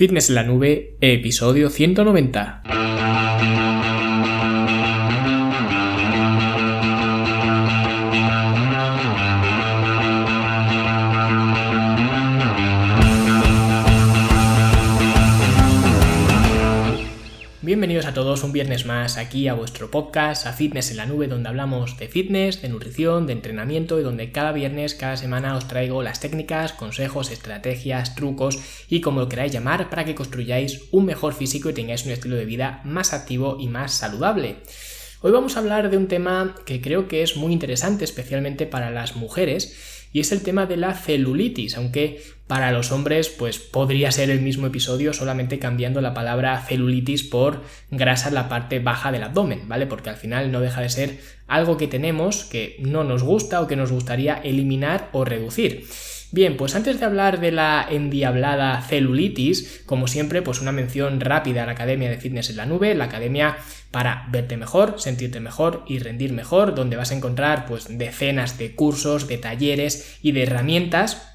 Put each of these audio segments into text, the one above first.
Fitness en la nube, episodio 190. Bienvenidos a todos un viernes más aquí a vuestro podcast, a Fitness en la Nube, donde hablamos de fitness, de nutrición, de entrenamiento y donde cada viernes, cada semana os traigo las técnicas, consejos, estrategias, trucos y como lo queráis llamar para que construyáis un mejor físico y tengáis un estilo de vida más activo y más saludable. Hoy vamos a hablar de un tema que creo que es muy interesante, especialmente para las mujeres, y es el tema de la celulitis, aunque para los hombres pues podría ser el mismo episodio solamente cambiando la palabra celulitis por grasa en la parte baja del abdomen, ¿vale? Porque al final no deja de ser algo que tenemos que no nos gusta o que nos gustaría eliminar o reducir. Bien, pues antes de hablar de la endiablada celulitis, como siempre, pues una mención rápida a la Academia de Fitness en la Nube, la academia para verte mejor, sentirte mejor y rendir mejor, donde vas a encontrar pues decenas de cursos, de talleres y de herramientas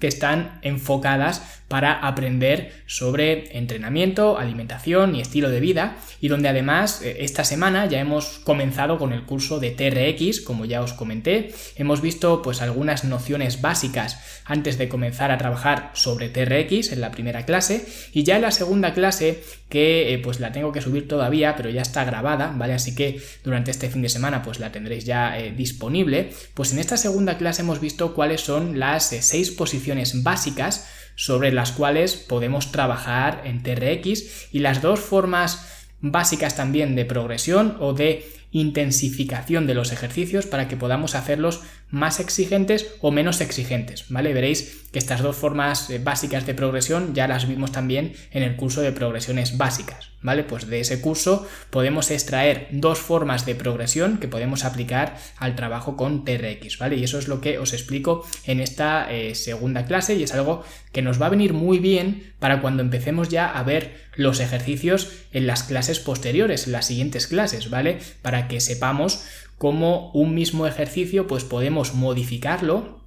que están enfocadas para aprender sobre entrenamiento, alimentación y estilo de vida y donde además eh, esta semana ya hemos comenzado con el curso de TRX, como ya os comenté, hemos visto pues algunas nociones básicas antes de comenzar a trabajar sobre TRX en la primera clase y ya en la segunda clase que eh, pues la tengo que subir todavía, pero ya está grabada, ¿vale? Así que durante este fin de semana pues la tendréis ya eh, disponible. Pues en esta segunda clase hemos visto cuáles son las seis posiciones básicas sobre las cuales podemos trabajar en TRX y las dos formas básicas también de progresión o de intensificación de los ejercicios para que podamos hacerlos más exigentes o menos exigentes, ¿vale? Veréis que estas dos formas eh, básicas de progresión ya las vimos también en el curso de progresiones básicas, ¿vale? Pues de ese curso podemos extraer dos formas de progresión que podemos aplicar al trabajo con TRX, ¿vale? Y eso es lo que os explico en esta eh, segunda clase y es algo que nos va a venir muy bien para cuando empecemos ya a ver los ejercicios en las clases posteriores, en las siguientes clases, ¿vale? Para que sepamos cómo un mismo ejercicio pues podemos modificarlo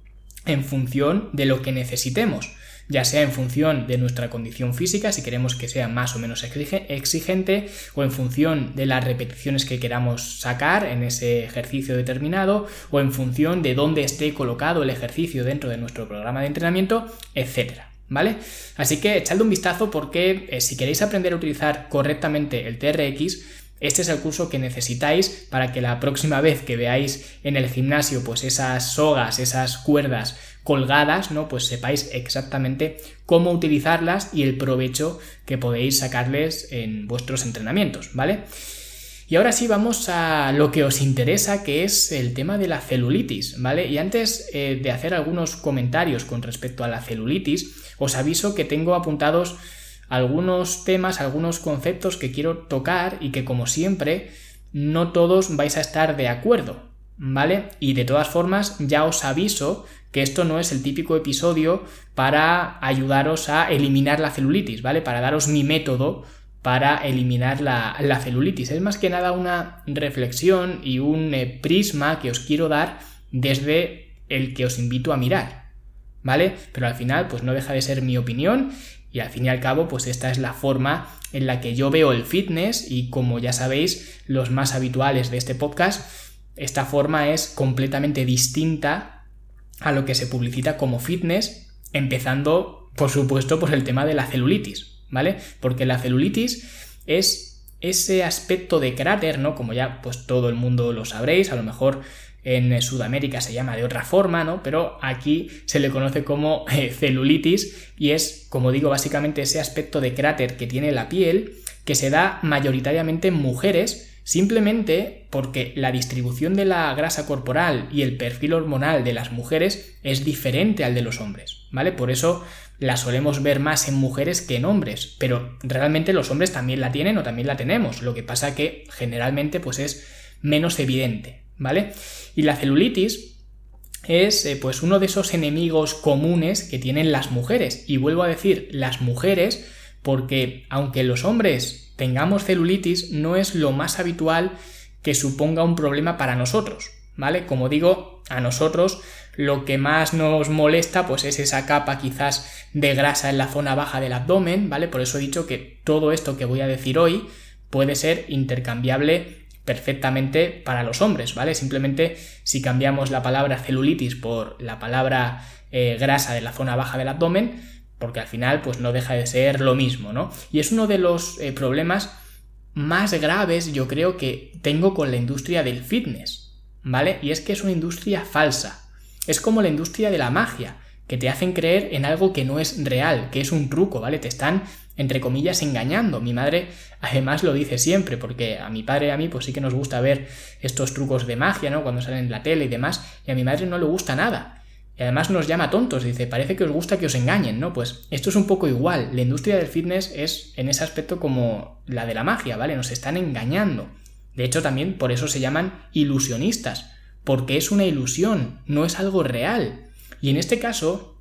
en función de lo que necesitemos ya sea en función de nuestra condición física, si queremos que sea más o menos exigente, o en función de las repeticiones que queramos sacar en ese ejercicio determinado, o en función de dónde esté colocado el ejercicio dentro de nuestro programa de entrenamiento, etcétera. ¿Vale? Así que echadle un vistazo porque eh, si queréis aprender a utilizar correctamente el TRX, este es el curso que necesitáis para que la próxima vez que veáis en el gimnasio pues esas sogas, esas cuerdas colgadas, ¿no? Pues sepáis exactamente cómo utilizarlas y el provecho que podéis sacarles en vuestros entrenamientos, ¿vale? Y ahora sí vamos a lo que os interesa, que es el tema de la celulitis, ¿vale? Y antes eh, de hacer algunos comentarios con respecto a la celulitis, os aviso que tengo apuntados algunos temas, algunos conceptos que quiero tocar y que como siempre no todos vais a estar de acuerdo, ¿vale? Y de todas formas ya os aviso que esto no es el típico episodio para ayudaros a eliminar la celulitis, ¿vale? Para daros mi método para eliminar la, celulitis. Es más que nada una reflexión y un eh, prisma que os quiero dar desde el que os invito a mirar, ¿vale? Pero al final, pues no deja de ser mi opinión y al fin y al cabo, pues esta es la forma en la que yo veo el fitness y como ya sabéis, los más habituales de este podcast, esta forma es completamente distinta a lo que se publicita como fitness, empezando, por supuesto, por el tema de la celulitis. ¿vale? Porque la celulitis es ese aspecto de cráter, ¿no? Como ya pues todo el mundo lo sabréis, a lo mejor en Sudamérica se llama de otra forma, ¿no? Pero aquí se le conoce como eh, celulitis y es, como digo, básicamente ese aspecto de cráter que tiene la piel que se da mayoritariamente en mujeres simplemente porque la distribución de la grasa corporal y el perfil hormonal de las mujeres es diferente al de los hombres, ¿vale? Por eso la solemos ver más en mujeres que en hombres, pero realmente los hombres también la tienen o también la tenemos, lo que pasa que generalmente pues es menos evidente, ¿vale? Y la celulitis es eh, pues uno de esos enemigos comunes que tienen las mujeres, y vuelvo a decir las mujeres porque aunque los hombres tengamos celulitis no es lo más habitual que suponga un problema para nosotros, ¿vale? Como digo, a nosotros lo que más nos molesta pues es esa capa quizás de grasa en la zona baja del abdomen, ¿vale? Por eso he dicho que todo esto que voy a decir hoy puede ser intercambiable perfectamente para los hombres, ¿vale? Simplemente si cambiamos la palabra celulitis por la palabra eh, grasa de la zona baja del abdomen, porque al final pues no deja de ser lo mismo, ¿no? Y es uno de los eh, problemas más graves yo creo que tengo con la industria del fitness, ¿vale? Y es que es una industria falsa. Es como la industria de la magia, que te hacen creer en algo que no es real, que es un truco, ¿vale? Te están, entre comillas, engañando. Mi madre además lo dice siempre, porque a mi padre y a mí pues sí que nos gusta ver estos trucos de magia, ¿no? Cuando salen en la tele y demás, y a mi madre no le gusta nada. Y además nos llama tontos, dice, parece que os gusta que os engañen, ¿no? Pues esto es un poco igual. La industria del fitness es en ese aspecto como la de la magia, ¿vale? Nos están engañando. De hecho, también por eso se llaman ilusionistas, porque es una ilusión, no es algo real. Y en este caso,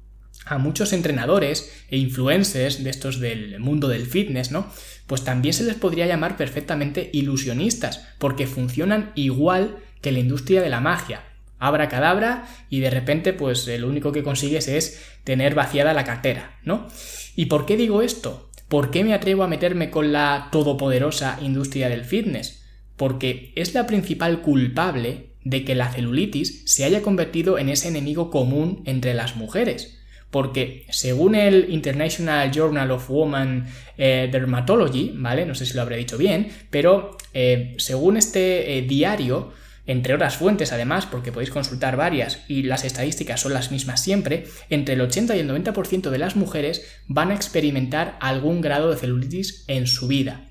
a muchos entrenadores e influencers de estos del mundo del fitness, ¿no? Pues también se les podría llamar perfectamente ilusionistas, porque funcionan igual que la industria de la magia abra cadabra y de repente pues eh, lo único que consigues es tener vaciada la cartera, ¿no? ¿Y por qué digo esto? ¿Por qué me atrevo a meterme con la todopoderosa industria del fitness? Porque es la principal culpable de que la celulitis se haya convertido en ese enemigo común entre las mujeres. Porque según el International Journal of Woman eh, Dermatology, ¿vale? No sé si lo habré dicho bien, pero eh, según este diario, entre otras fuentes además, porque podéis consultar varias y las estadísticas son las mismas siempre, entre el 80 y el 90% de las mujeres van a experimentar algún grado de celulitis en su vida.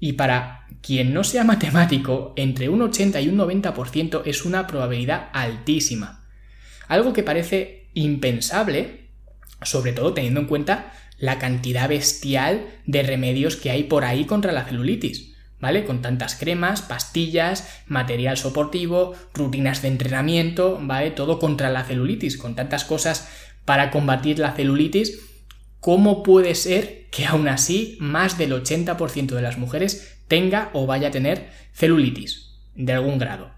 Y para quien no sea matemático, entre un 80 y un 90% es una probabilidad altísima. Algo que parece impensable, sobre todo teniendo en cuenta la cantidad bestial de remedios que hay por ahí contra la celulitis. ¿vale? Con tantas cremas, pastillas, material soportivo, rutinas de entrenamiento, ¿vale? Todo contra la celulitis, con tantas cosas para combatir la celulitis. ¿Cómo puede ser que aún así más del 80% de las mujeres tenga o vaya a tener celulitis de algún grado?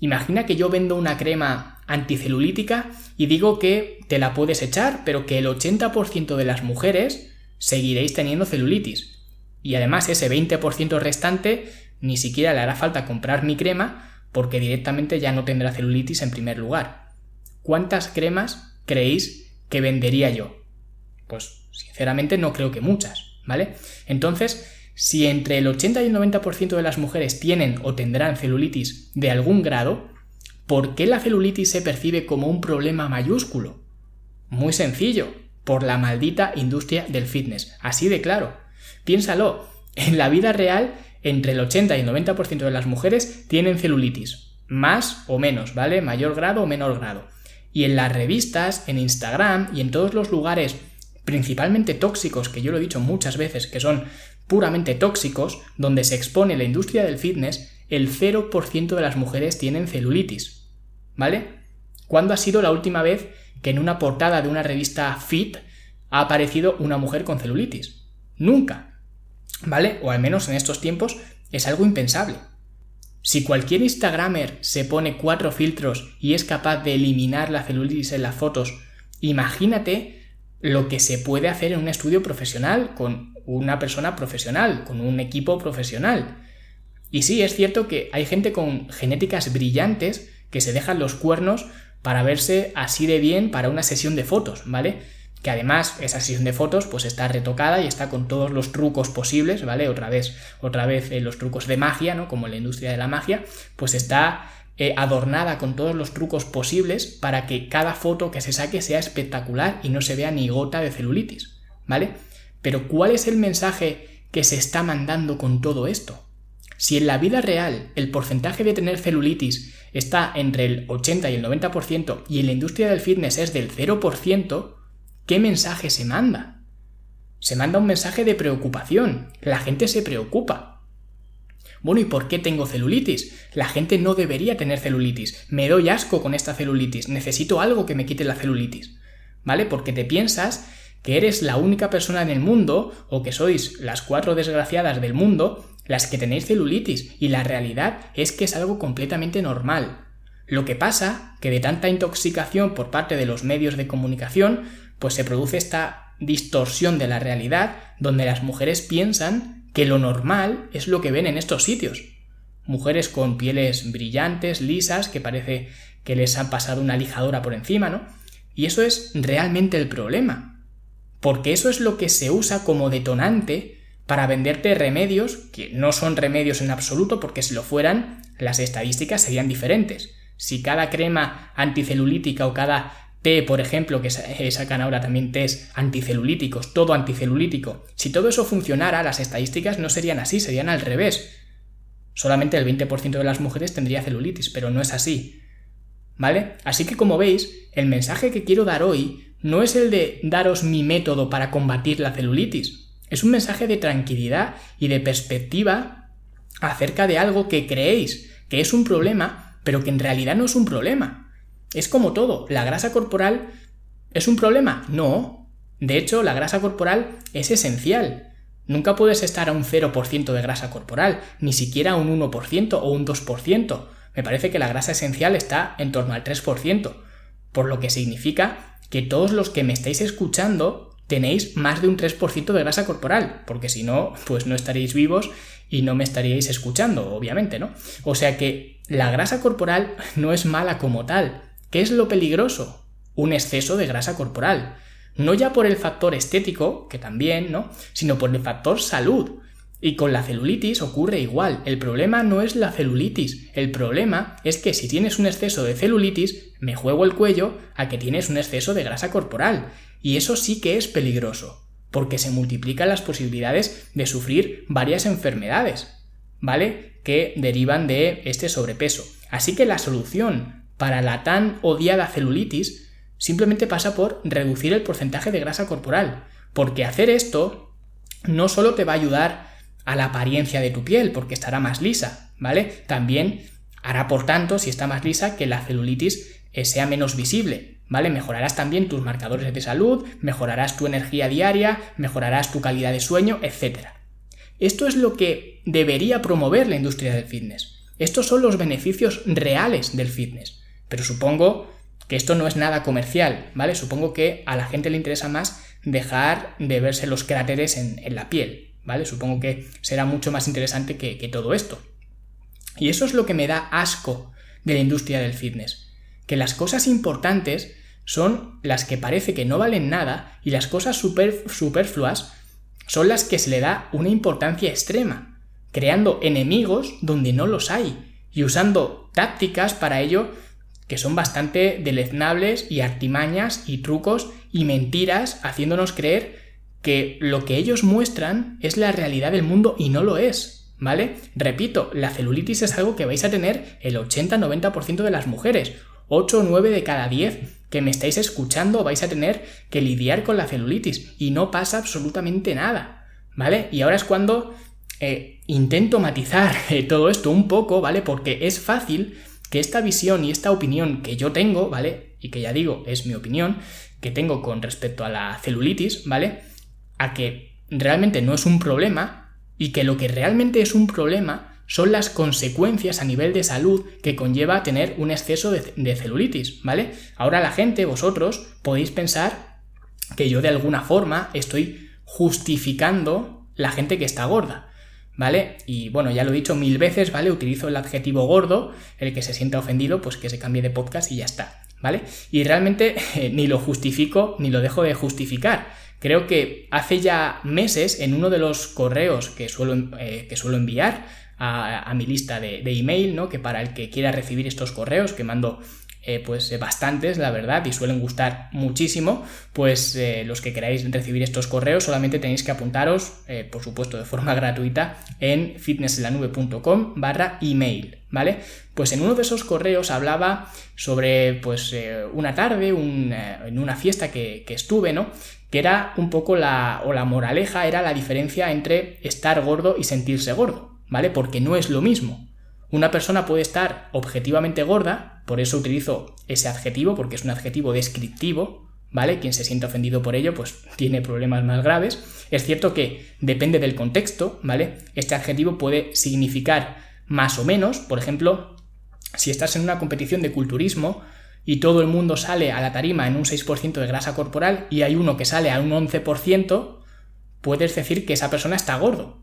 Imagina que yo vendo una crema anticelulítica y digo que te la puedes echar, pero que el 80% de las mujeres seguiréis teniendo celulitis. Y además ese 20% restante ni siquiera le hará falta comprar mi crema porque directamente ya no tendrá celulitis en primer lugar. ¿Cuántas cremas creéis que vendería yo? Pues sinceramente no creo que muchas, ¿vale? Entonces, si entre el 80 y el 90% de las mujeres tienen o tendrán celulitis de algún grado, ¿por qué la celulitis se percibe como un problema mayúsculo? Muy sencillo, por la maldita industria del fitness, así de claro. Piénsalo, en la vida real, entre el 80 y el 90% de las mujeres tienen celulitis, más o menos, ¿vale? Mayor grado o menor grado. Y en las revistas, en Instagram y en todos los lugares principalmente tóxicos, que yo lo he dicho muchas veces, que son puramente tóxicos, donde se expone la industria del fitness, el 0% de las mujeres tienen celulitis. ¿Vale? ¿Cuándo ha sido la última vez que en una portada de una revista Fit ha aparecido una mujer con celulitis? Nunca. ¿Vale? O al menos en estos tiempos es algo impensable. Si cualquier Instagramer se pone cuatro filtros y es capaz de eliminar la celulitis en las fotos, imagínate lo que se puede hacer en un estudio profesional con una persona profesional, con un equipo profesional. Y sí, es cierto que hay gente con genéticas brillantes que se dejan los cuernos para verse así de bien para una sesión de fotos, ¿vale? que además esa sesión de fotos pues está retocada y está con todos los trucos posibles, ¿vale? Otra vez, otra vez eh, los trucos de magia, ¿no? Como en la industria de la magia, pues está eh, adornada con todos los trucos posibles para que cada foto que se saque sea espectacular y no se vea ni gota de celulitis, ¿vale? Pero ¿cuál es el mensaje que se está mandando con todo esto? Si en la vida real el porcentaje de tener celulitis está entre el 80 y el 90% y en la industria del fitness es del 0%, ¿qué mensaje se manda? Se manda un mensaje de preocupación. La gente se preocupa. Bueno, ¿y por qué tengo celulitis? La gente no debería tener celulitis. Me doy asco con esta celulitis. Necesito algo que me quite la celulitis. ¿Vale? Porque te piensas que eres la única persona en el mundo, o que sois las cuatro desgraciadas del mundo, las que tenéis celulitis, y la realidad es que es algo completamente normal. Lo que pasa que de tanta intoxicación por parte de los medios de comunicación, pues se produce esta distorsión de la realidad donde las mujeres piensan que lo normal es lo que ven en estos sitios. Mujeres con pieles brillantes, lisas, que parece que les han pasado una lijadora por encima, ¿no? Y eso es realmente el problema. Porque eso es lo que se usa como detonante para venderte remedios, que no son remedios en absoluto, porque si lo fueran, las estadísticas serían diferentes. Si cada crema anticelulítica o cada té, por ejemplo, que sacan ahora también tés anticelulíticos, todo anticelulítico, si todo eso funcionara, las estadísticas no serían así, serían al revés. Solamente el 20% de las mujeres tendría celulitis, pero no es así. ¿Vale? Así que como veis, el mensaje que quiero dar hoy no es el de daros mi método para combatir la celulitis. Es un mensaje de tranquilidad y de perspectiva acerca de algo que creéis que es un problema pero que en realidad no es un problema. Es como todo, ¿la grasa corporal es un problema? No. De hecho, la grasa corporal es esencial. Nunca puedes estar a un 0% de grasa corporal, ni siquiera a un 1% o un 2%. Me parece que la grasa esencial está en torno al 3%, por lo que significa que todos los que me estáis escuchando tenéis más de un 3% de grasa corporal, porque si no, pues no estaréis vivos y no me estaríais escuchando, obviamente, ¿no? O sea que la grasa corporal no es mala como tal. ¿Qué es lo peligroso? Un exceso de grasa corporal. No ya por el factor estético, que también, ¿no? Sino por el factor salud. Y con la celulitis ocurre igual. El problema no es la celulitis. El problema es que si tienes un exceso de celulitis, me juego el cuello a que tienes un exceso de grasa corporal. Y eso sí que es peligroso, porque se multiplican las posibilidades de sufrir varias enfermedades, ¿vale? Que derivan de este sobrepeso. Así que la solución para la tan odiada celulitis simplemente pasa por reducir el porcentaje de grasa corporal, porque hacer esto no solo te va a ayudar a la apariencia de tu piel, porque estará más lisa, ¿vale? También hará, por tanto, si está más lisa, que la celulitis eh, sea menos visible, ¿vale? Mejorarás también tus marcadores de salud, mejorarás tu energía diaria, mejorarás tu calidad de sueño, etc. Esto es lo que debería promover la industria del fitness. Estos son los beneficios reales del fitness. Pero supongo que esto no es nada comercial, ¿vale? Supongo que a la gente le interesa más dejar de verse los cráteres en, la piel, ¿vale? Supongo que será mucho más interesante que, que todo esto. Y eso es lo que me da asco de la industria del fitness. Que las cosas importantes son las que parece que no valen nada y las cosas superfluas son las que se le da una importancia extrema, creando enemigos donde no los hay y usando tácticas para ello que son bastante deleznables y artimañas y trucos y mentiras haciéndonos creer que lo que ellos muestran es la realidad del mundo y no lo es, ¿vale? Repito, la celulitis es algo que vais a tener el 80-90% de las mujeres, 8 o 9 de cada 10 que me estáis escuchando vais a tener que lidiar con la celulitis y no pasa absolutamente nada, ¿vale? Y ahora es cuando eh, intento matizar eh, todo esto un poco, ¿vale? Porque es fácil que esta visión y esta opinión que yo tengo, ¿vale? Y que ya digo, es mi opinión, que tengo con respecto a la celulitis, ¿vale? A que realmente no es un problema y que lo que realmente es un problema son las consecuencias a nivel de salud que conlleva tener un exceso de, celulitis, ¿vale? Ahora la gente, vosotros, podéis pensar que yo de alguna forma estoy justificando la gente que está gorda. ¿Vale? Y bueno, ya lo he dicho mil veces, ¿vale? Utilizo el adjetivo gordo, el que se sienta ofendido, pues que se cambie de podcast y ya está, ¿vale? Y realmente ni lo justifico ni lo dejo de justificar. Creo que hace ya meses en uno de los correos que suelo, eh, que suelo enviar, a, mi lista de, email, ¿no? Que para el que quiera recibir estos correos, que mando eh, pues eh, bastantes, la verdad, y suelen gustar muchísimo, pues eh, los que queráis recibir estos correos solamente tenéis que apuntaros, por supuesto, de forma gratuita en fitnesslanube.com barra email, ¿vale? Pues en uno de esos correos hablaba sobre, pues, una tarde, en una fiesta que, que estuve, ¿no? Que era un poco la, o la moraleja, era la diferencia entre estar gordo y sentirse gordo. ¿Vale? Porque no es lo mismo. Una persona puede estar objetivamente gorda, por eso utilizo ese adjetivo, porque es un adjetivo descriptivo, ¿vale? Quien se siente ofendido por ello, pues tiene problemas más graves. Es cierto que depende del contexto, ¿vale? Este adjetivo puede significar más o menos, por ejemplo, si estás en una competición de culturismo y todo el mundo sale a la tarima en un 6% de grasa corporal y hay uno que sale a un 11%, puedes decir que esa persona está gordo.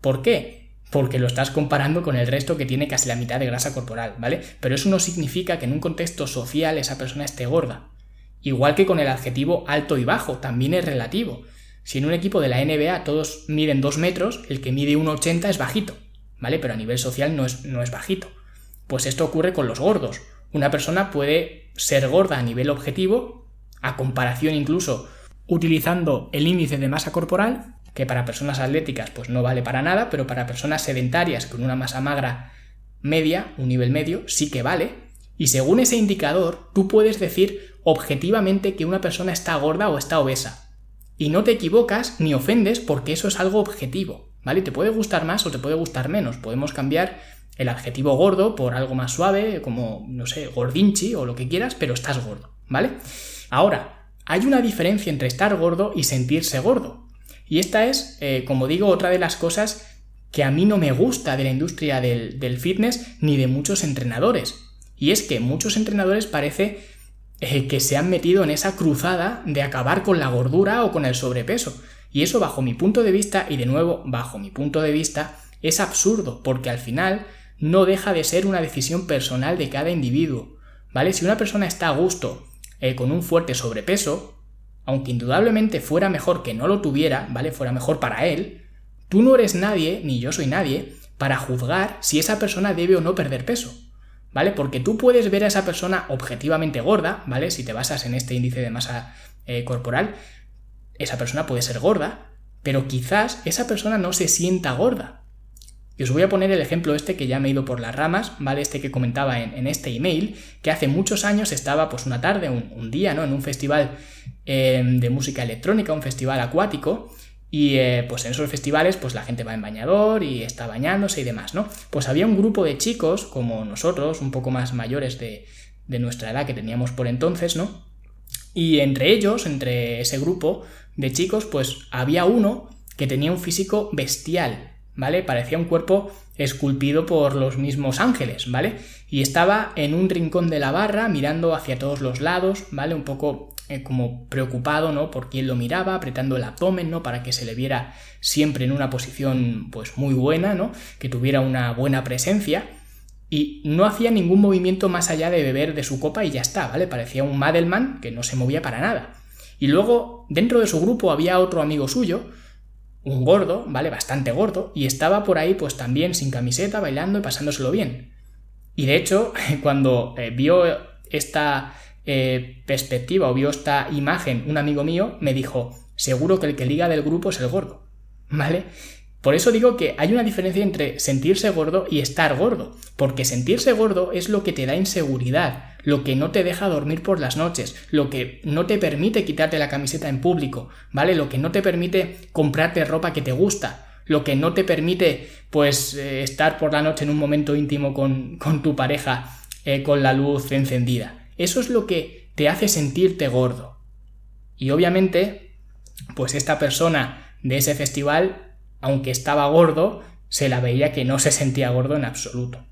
¿Por qué? Porque lo estás comparando con el resto que tiene casi la mitad de grasa corporal, ¿vale? Pero eso no significa que en un contexto social esa persona esté gorda. Igual que con el adjetivo alto y bajo, también es relativo. Si en un equipo de la NBA todos miden 2 metros, el que mide 1,80 es bajito, ¿vale? Pero a nivel social no es, no es bajito. Pues esto ocurre con los gordos. Una persona puede ser gorda a nivel objetivo, a comparación incluso utilizando el índice de masa corporal, que para personas atléticas pues no vale para nada, pero para personas sedentarias con una masa magra media, un nivel medio, sí que vale. Y según ese indicador, tú puedes decir objetivamente que una persona está gorda o está obesa. Y no te equivocas ni ofendes porque eso es algo objetivo, ¿vale? Te puede gustar más o te puede gustar menos. Podemos cambiar el adjetivo gordo por algo más suave, como, no sé, gordinchi o lo que quieras, pero estás gordo, ¿vale? Ahora, hay una diferencia entre estar gordo y sentirse gordo. Y esta es, eh, como digo, otra de las cosas que a mí no me gusta de la industria del, fitness ni de muchos entrenadores. Y es que muchos entrenadores parece eh, que se han metido en esa cruzada de acabar con la gordura o con el sobrepeso. Y eso bajo mi punto de vista, y de nuevo bajo mi punto de vista, es absurdo, porque al final no deja de ser una decisión personal de cada individuo. ¿Vale? Si una persona está a gusto eh, con un fuerte sobrepeso, aunque indudablemente fuera mejor que no lo tuviera, ¿vale? Fuera mejor para él, tú no eres nadie, ni yo soy nadie, para juzgar si esa persona debe o no perder peso. ¿Vale? Porque tú puedes ver a esa persona objetivamente gorda, ¿vale? Si te basas en este índice de masa eh, corporal, esa persona puede ser gorda, pero quizás esa persona no se sienta gorda. Y os voy a poner el ejemplo este que ya me he ido por las ramas, ¿vale? Este que comentaba en, este email, que hace muchos años estaba pues una tarde, un, día, ¿no? En un festival em, de música electrónica, un festival acuático, y eh, pues en esos festivales pues la gente va en bañador y está bañándose y demás, ¿no? Pues había un grupo de chicos como nosotros, un poco más mayores de, de nuestra edad que teníamos por entonces, ¿no? Y entre ellos, entre ese grupo de chicos, pues había uno que tenía un físico bestial, ¿vale? Parecía un cuerpo esculpido por los mismos ángeles, ¿vale? Y estaba en un rincón de la barra mirando hacia todos los lados, ¿vale? Un poco eh, como preocupado, ¿no? Por quién lo miraba, apretando el abdomen, ¿no? Para que se le viera siempre en una posición, pues muy buena, ¿no? Que tuviera una buena presencia. Y no hacía ningún movimiento más allá de beber de su copa y ya está, ¿vale? Parecía un Madelman que no se movía para nada. Y luego, dentro de su grupo había otro amigo suyo, un gordo, ¿vale? Bastante gordo, y estaba por ahí pues también sin camiseta, bailando y pasándoselo bien. Y de hecho, cuando eh, vio esta eh, perspectiva o vio esta imagen un amigo mío, me dijo, seguro que el que liga del grupo es el gordo, ¿vale? Por eso digo que hay una diferencia entre sentirse gordo y estar gordo, porque sentirse gordo es lo que te da inseguridad, lo que no te deja dormir por las noches, lo que no te permite quitarte la camiseta en público, ¿vale? Lo que no te permite comprarte ropa que te gusta, lo que no te permite, pues, eh, estar por la noche en un momento íntimo con, tu pareja eh, con la luz encendida. Eso es lo que te hace sentirte gordo. Y obviamente, pues esta persona de ese festival aunque estaba gordo, se la veía que no se sentía gordo en absoluto.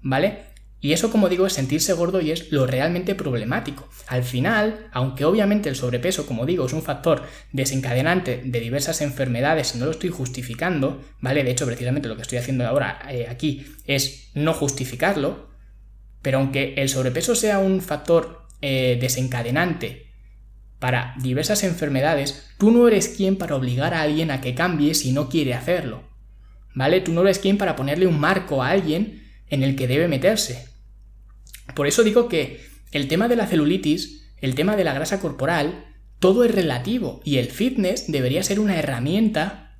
¿Vale? Y eso, como digo, es sentirse gordo y es lo realmente problemático. Al final, aunque obviamente el sobrepeso, como digo, es un factor desencadenante de diversas enfermedades y no lo estoy justificando, ¿vale? De hecho, precisamente lo que estoy haciendo ahora eh, aquí es no justificarlo, pero aunque el sobrepeso sea un factor eh, desencadenante para diversas enfermedades, tú no eres quien para obligar a alguien a que cambie si no quiere hacerlo. ¿Vale? Tú no eres quien para ponerle un marco a alguien en el que debe meterse. Por eso digo que el tema de la celulitis, el tema de la grasa corporal, todo es relativo y el fitness debería ser una herramienta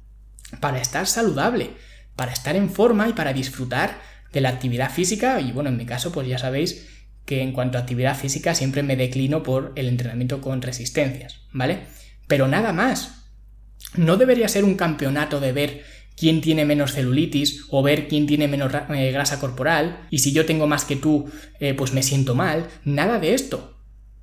para estar saludable, para estar en forma y para disfrutar de la actividad física y bueno, en mi caso pues ya sabéis que en cuanto a actividad física siempre me declino por el entrenamiento con resistencias, ¿vale? Pero nada más. No debería ser un campeonato de ver quién tiene menos celulitis o ver quién tiene menos eh, grasa corporal y si yo tengo más que tú, eh, pues me siento mal. Nada de esto,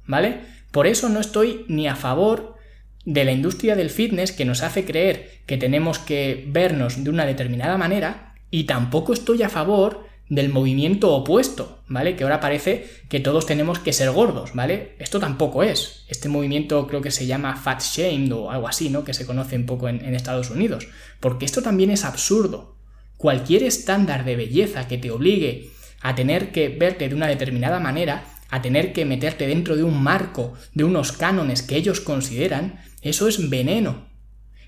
¿vale? Por eso no estoy ni a favor de la industria del fitness que nos hace creer que tenemos que vernos de una determinada manera y tampoco estoy a favor del movimiento opuesto, ¿vale? Que ahora parece que todos tenemos que ser gordos, ¿vale? Esto tampoco es. Este movimiento creo que se llama fat shamed o algo así, ¿no? Que se conoce un poco en, en Estados Unidos. Porque esto también es absurdo. Cualquier estándar de belleza que te obligue a tener que verte de una determinada manera, a tener que meterte dentro de un marco, de unos cánones que ellos consideran, eso es veneno.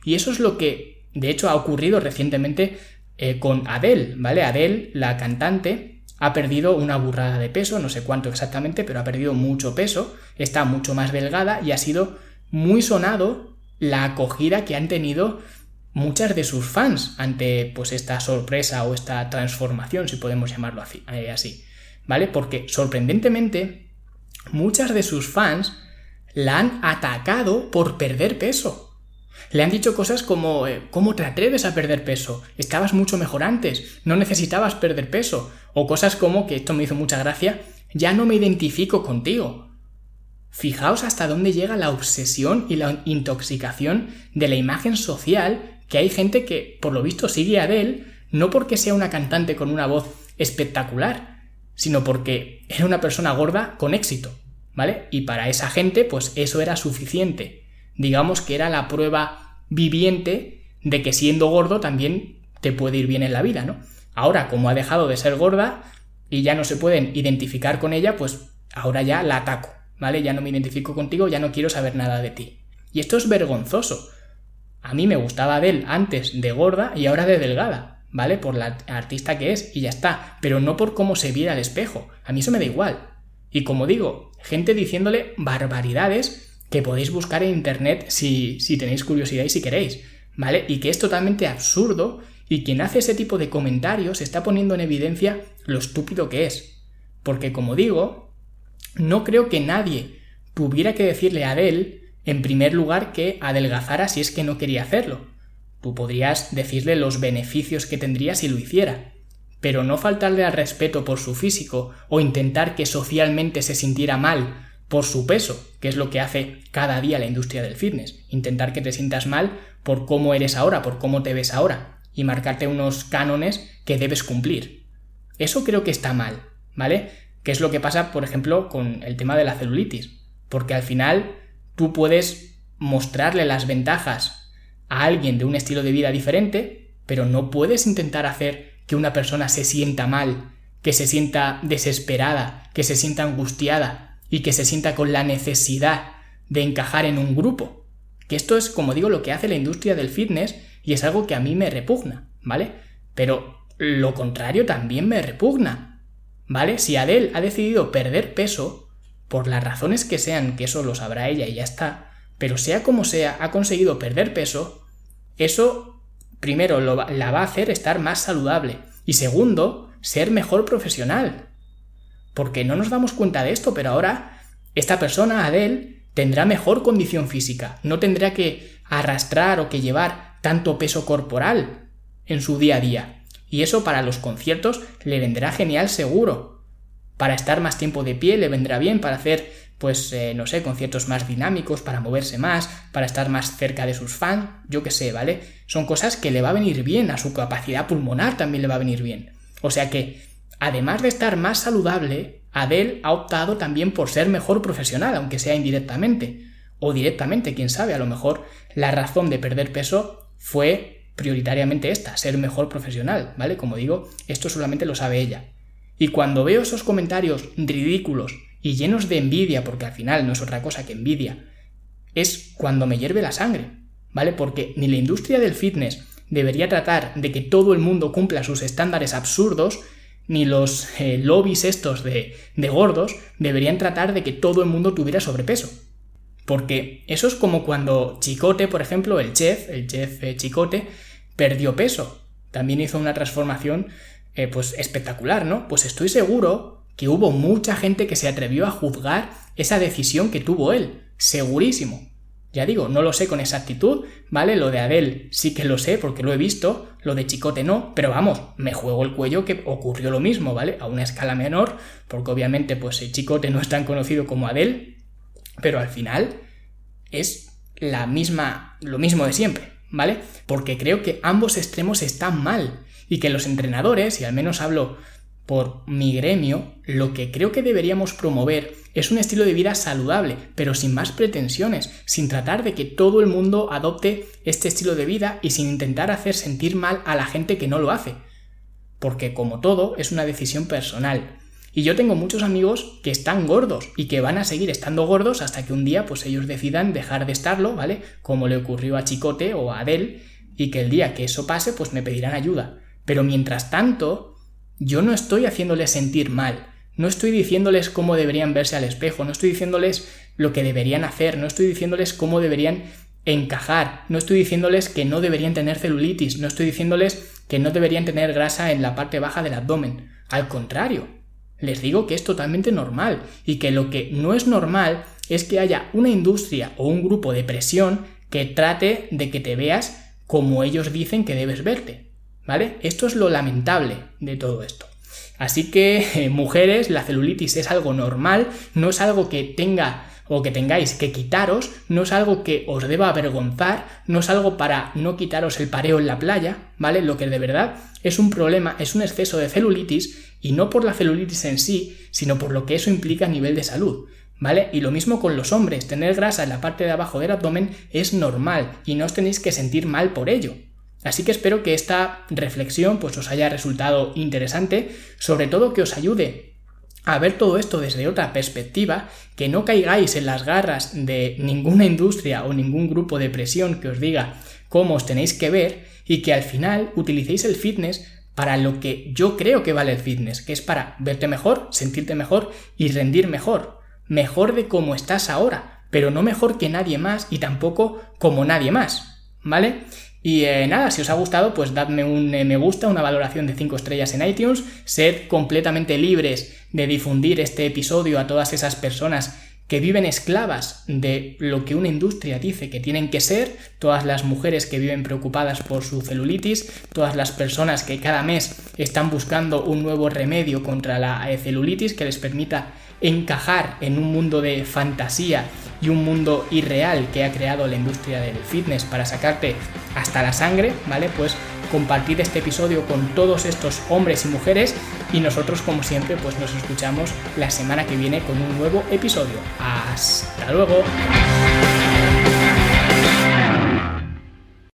Y eso es lo que, de hecho, ha ocurrido recientemente eh, con Adele, ¿vale? Adele, la cantante, ha perdido una burrada de peso, no sé cuánto exactamente, pero ha perdido mucho peso, está mucho más delgada y ha sido muy sonado la acogida que han tenido muchas de sus fans ante pues esta sorpresa o esta transformación, si podemos llamarlo eh, así, ¿vale? Porque sorprendentemente muchas de sus fans la han atacado por perder peso. Le han dicho cosas como eh, ¿cómo te atreves a perder peso? Estabas mucho mejor antes, no necesitabas perder peso. O cosas como, que esto me hizo mucha gracia, ya no me identifico contigo. Fijaos hasta dónde llega la obsesión y la intoxicación de la imagen social que hay gente que, por lo visto, sigue a Adele no porque sea una cantante con una voz espectacular, sino porque era una persona gorda con éxito, ¿vale? Y para esa gente, pues eso era suficiente digamos que era la prueba viviente de que siendo gordo también te puede ir bien en la vida, ¿no? Ahora, como ha dejado de ser gorda y ya no se pueden identificar con ella, pues ahora ya la ataco, ¿vale? Ya no me identifico contigo, ya no quiero saber nada de ti. Y esto es vergonzoso. A mí me gustaba Adele antes de gorda y ahora de delgada, ¿vale? Por la artista que es y ya está, pero no por cómo se viera al espejo. A mí eso me da igual. Y como digo, gente diciéndole barbaridades que podéis buscar en internet si, si tenéis curiosidad y si queréis, ¿vale? Y que es totalmente absurdo y quien hace ese tipo de comentarios está poniendo en evidencia lo estúpido que es. Porque como digo, no creo que nadie tuviera que decirle a Adele, en primer lugar, que adelgazara si es que no quería hacerlo. Tú podrías decirle los beneficios que tendría si lo hiciera, pero no faltarle al respeto por su físico o intentar que socialmente se sintiera mal por su peso, que es lo que hace cada día la industria del fitness. Intentar que te sientas mal por cómo eres ahora, por cómo te ves ahora, y marcarte unos cánones que debes cumplir. Eso creo que está mal, ¿vale? Que es lo que pasa, por ejemplo, con el tema de la celulitis. Porque al final tú puedes mostrarle las ventajas a alguien de un estilo de vida diferente, pero no puedes intentar hacer que una persona se sienta mal, que se sienta desesperada, que se sienta angustiada, y que se sienta con la necesidad de encajar en un grupo. Que esto es, como digo, lo que hace la industria del fitness y es algo que a mí me repugna, ¿vale? Pero lo contrario también me repugna, ¿vale? Si Adele ha decidido perder peso, por las razones que sean, que eso lo sabrá ella y ya está, pero sea como sea, ha conseguido perder peso, eso primero la va a hacer estar más saludable y segundo, ser mejor profesional, porque no nos damos cuenta de esto, pero ahora esta persona, Adele, tendrá mejor condición física, no tendrá que arrastrar o que llevar tanto peso corporal en su día a día. Y eso para los conciertos le vendrá genial seguro. Para estar más tiempo de pie le vendrá bien para hacer, pues, eh, no sé, conciertos más dinámicos, para moverse más, para estar más cerca de sus fans, yo qué sé, ¿vale? Son cosas que le va a venir bien, a su capacidad pulmonar también le va a venir bien. O sea que Además de estar más saludable, Adele ha optado también por ser mejor profesional, aunque sea indirectamente. O directamente, quién sabe, a lo mejor la razón de perder peso fue prioritariamente esta, ser mejor profesional, ¿vale? Como digo, esto solamente lo sabe ella. Y cuando veo esos comentarios ridículos y llenos de envidia, porque al final no es otra cosa que envidia, es cuando me hierve la sangre, ¿vale? Porque ni la industria del fitness debería tratar de que todo el mundo cumpla sus estándares absurdos, ni los eh, lobbies estos de, de gordos deberían tratar de que todo el mundo tuviera sobrepeso. Porque eso es como cuando Chicote, por ejemplo, el chef, el chef eh, Chicote, perdió peso. También hizo una transformación eh, pues espectacular, ¿no? Pues estoy seguro que hubo mucha gente que se atrevió a juzgar esa decisión que tuvo él. Segurísimo. Ya digo, no lo sé con exactitud, ¿vale? Lo de Adele sí que lo sé porque lo he visto, lo de Chicote no, pero vamos, me juego el cuello que ocurrió lo mismo, ¿vale? A una escala menor, porque obviamente pues el Chicote no es tan conocido como Adele, pero al final es la misma, lo mismo de siempre, ¿vale? Porque creo que ambos extremos están mal y que los entrenadores, y al menos hablo por mi gremio, lo que creo que deberíamos promover es un estilo de vida saludable, pero sin más pretensiones, sin tratar de que todo el mundo adopte este estilo de vida y sin intentar hacer sentir mal a la gente que no lo hace. Porque como todo, es una decisión personal. Y yo tengo muchos amigos que están gordos y que van a seguir estando gordos hasta que un día pues ellos decidan dejar de estarlo, ¿vale? Como le ocurrió a Chicote o a Adel, y que el día que eso pase pues me pedirán ayuda. Pero mientras tanto, yo no estoy haciéndoles sentir mal, no estoy diciéndoles cómo deberían verse al espejo, no estoy diciéndoles lo que deberían hacer, no estoy diciéndoles cómo deberían encajar, no estoy diciéndoles que no deberían tener celulitis, no estoy diciéndoles que no deberían tener grasa en la parte baja del abdomen. Al contrario, les digo que es totalmente normal y que lo que no es normal es que haya una industria o un grupo de presión que trate de que te veas como ellos dicen que debes verte. ¿Vale? Esto es lo lamentable de todo esto. Así que, eh, mujeres, la celulitis es algo normal, no es algo que tenga o que tengáis que quitaros, no es algo que os deba avergonzar, no es algo para no quitaros el pareo en la playa, ¿vale? Lo que de verdad es un problema, es un exceso de celulitis y no por la celulitis en sí, sino por lo que eso implica a nivel de salud. ¿Vale? Y lo mismo con los hombres, tener grasa en la parte de abajo del abdomen es normal y no os tenéis que sentir mal por ello, Así que espero que esta reflexión pues, os haya resultado interesante, sobre todo que os ayude a ver todo esto desde otra perspectiva, que no caigáis en las garras de ninguna industria o ningún grupo de presión que os diga cómo os tenéis que ver y que al final utilicéis el fitness para lo que yo creo que vale el fitness, que es para verte mejor, sentirte mejor y rendir mejor, mejor de cómo estás ahora, pero no mejor que nadie más y tampoco como nadie más, ¿vale? Y eh, nada, si os ha gustado, pues dadme un eh, me gusta, una valoración de 5 estrellas en iTunes, sed completamente libres de difundir este episodio a todas esas personas que viven esclavas de lo que una industria dice que tienen que ser, todas las mujeres que viven preocupadas por su celulitis, todas las personas que cada mes están buscando un nuevo remedio contra la eh, celulitis que les permita encajar en un mundo de fantasía y un mundo irreal que ha creado la industria del fitness para sacarte hasta la sangre, ¿vale? Pues compartid este episodio con todos estos hombres y mujeres y nosotros como siempre pues nos escuchamos la semana que viene con un nuevo episodio. Hasta luego.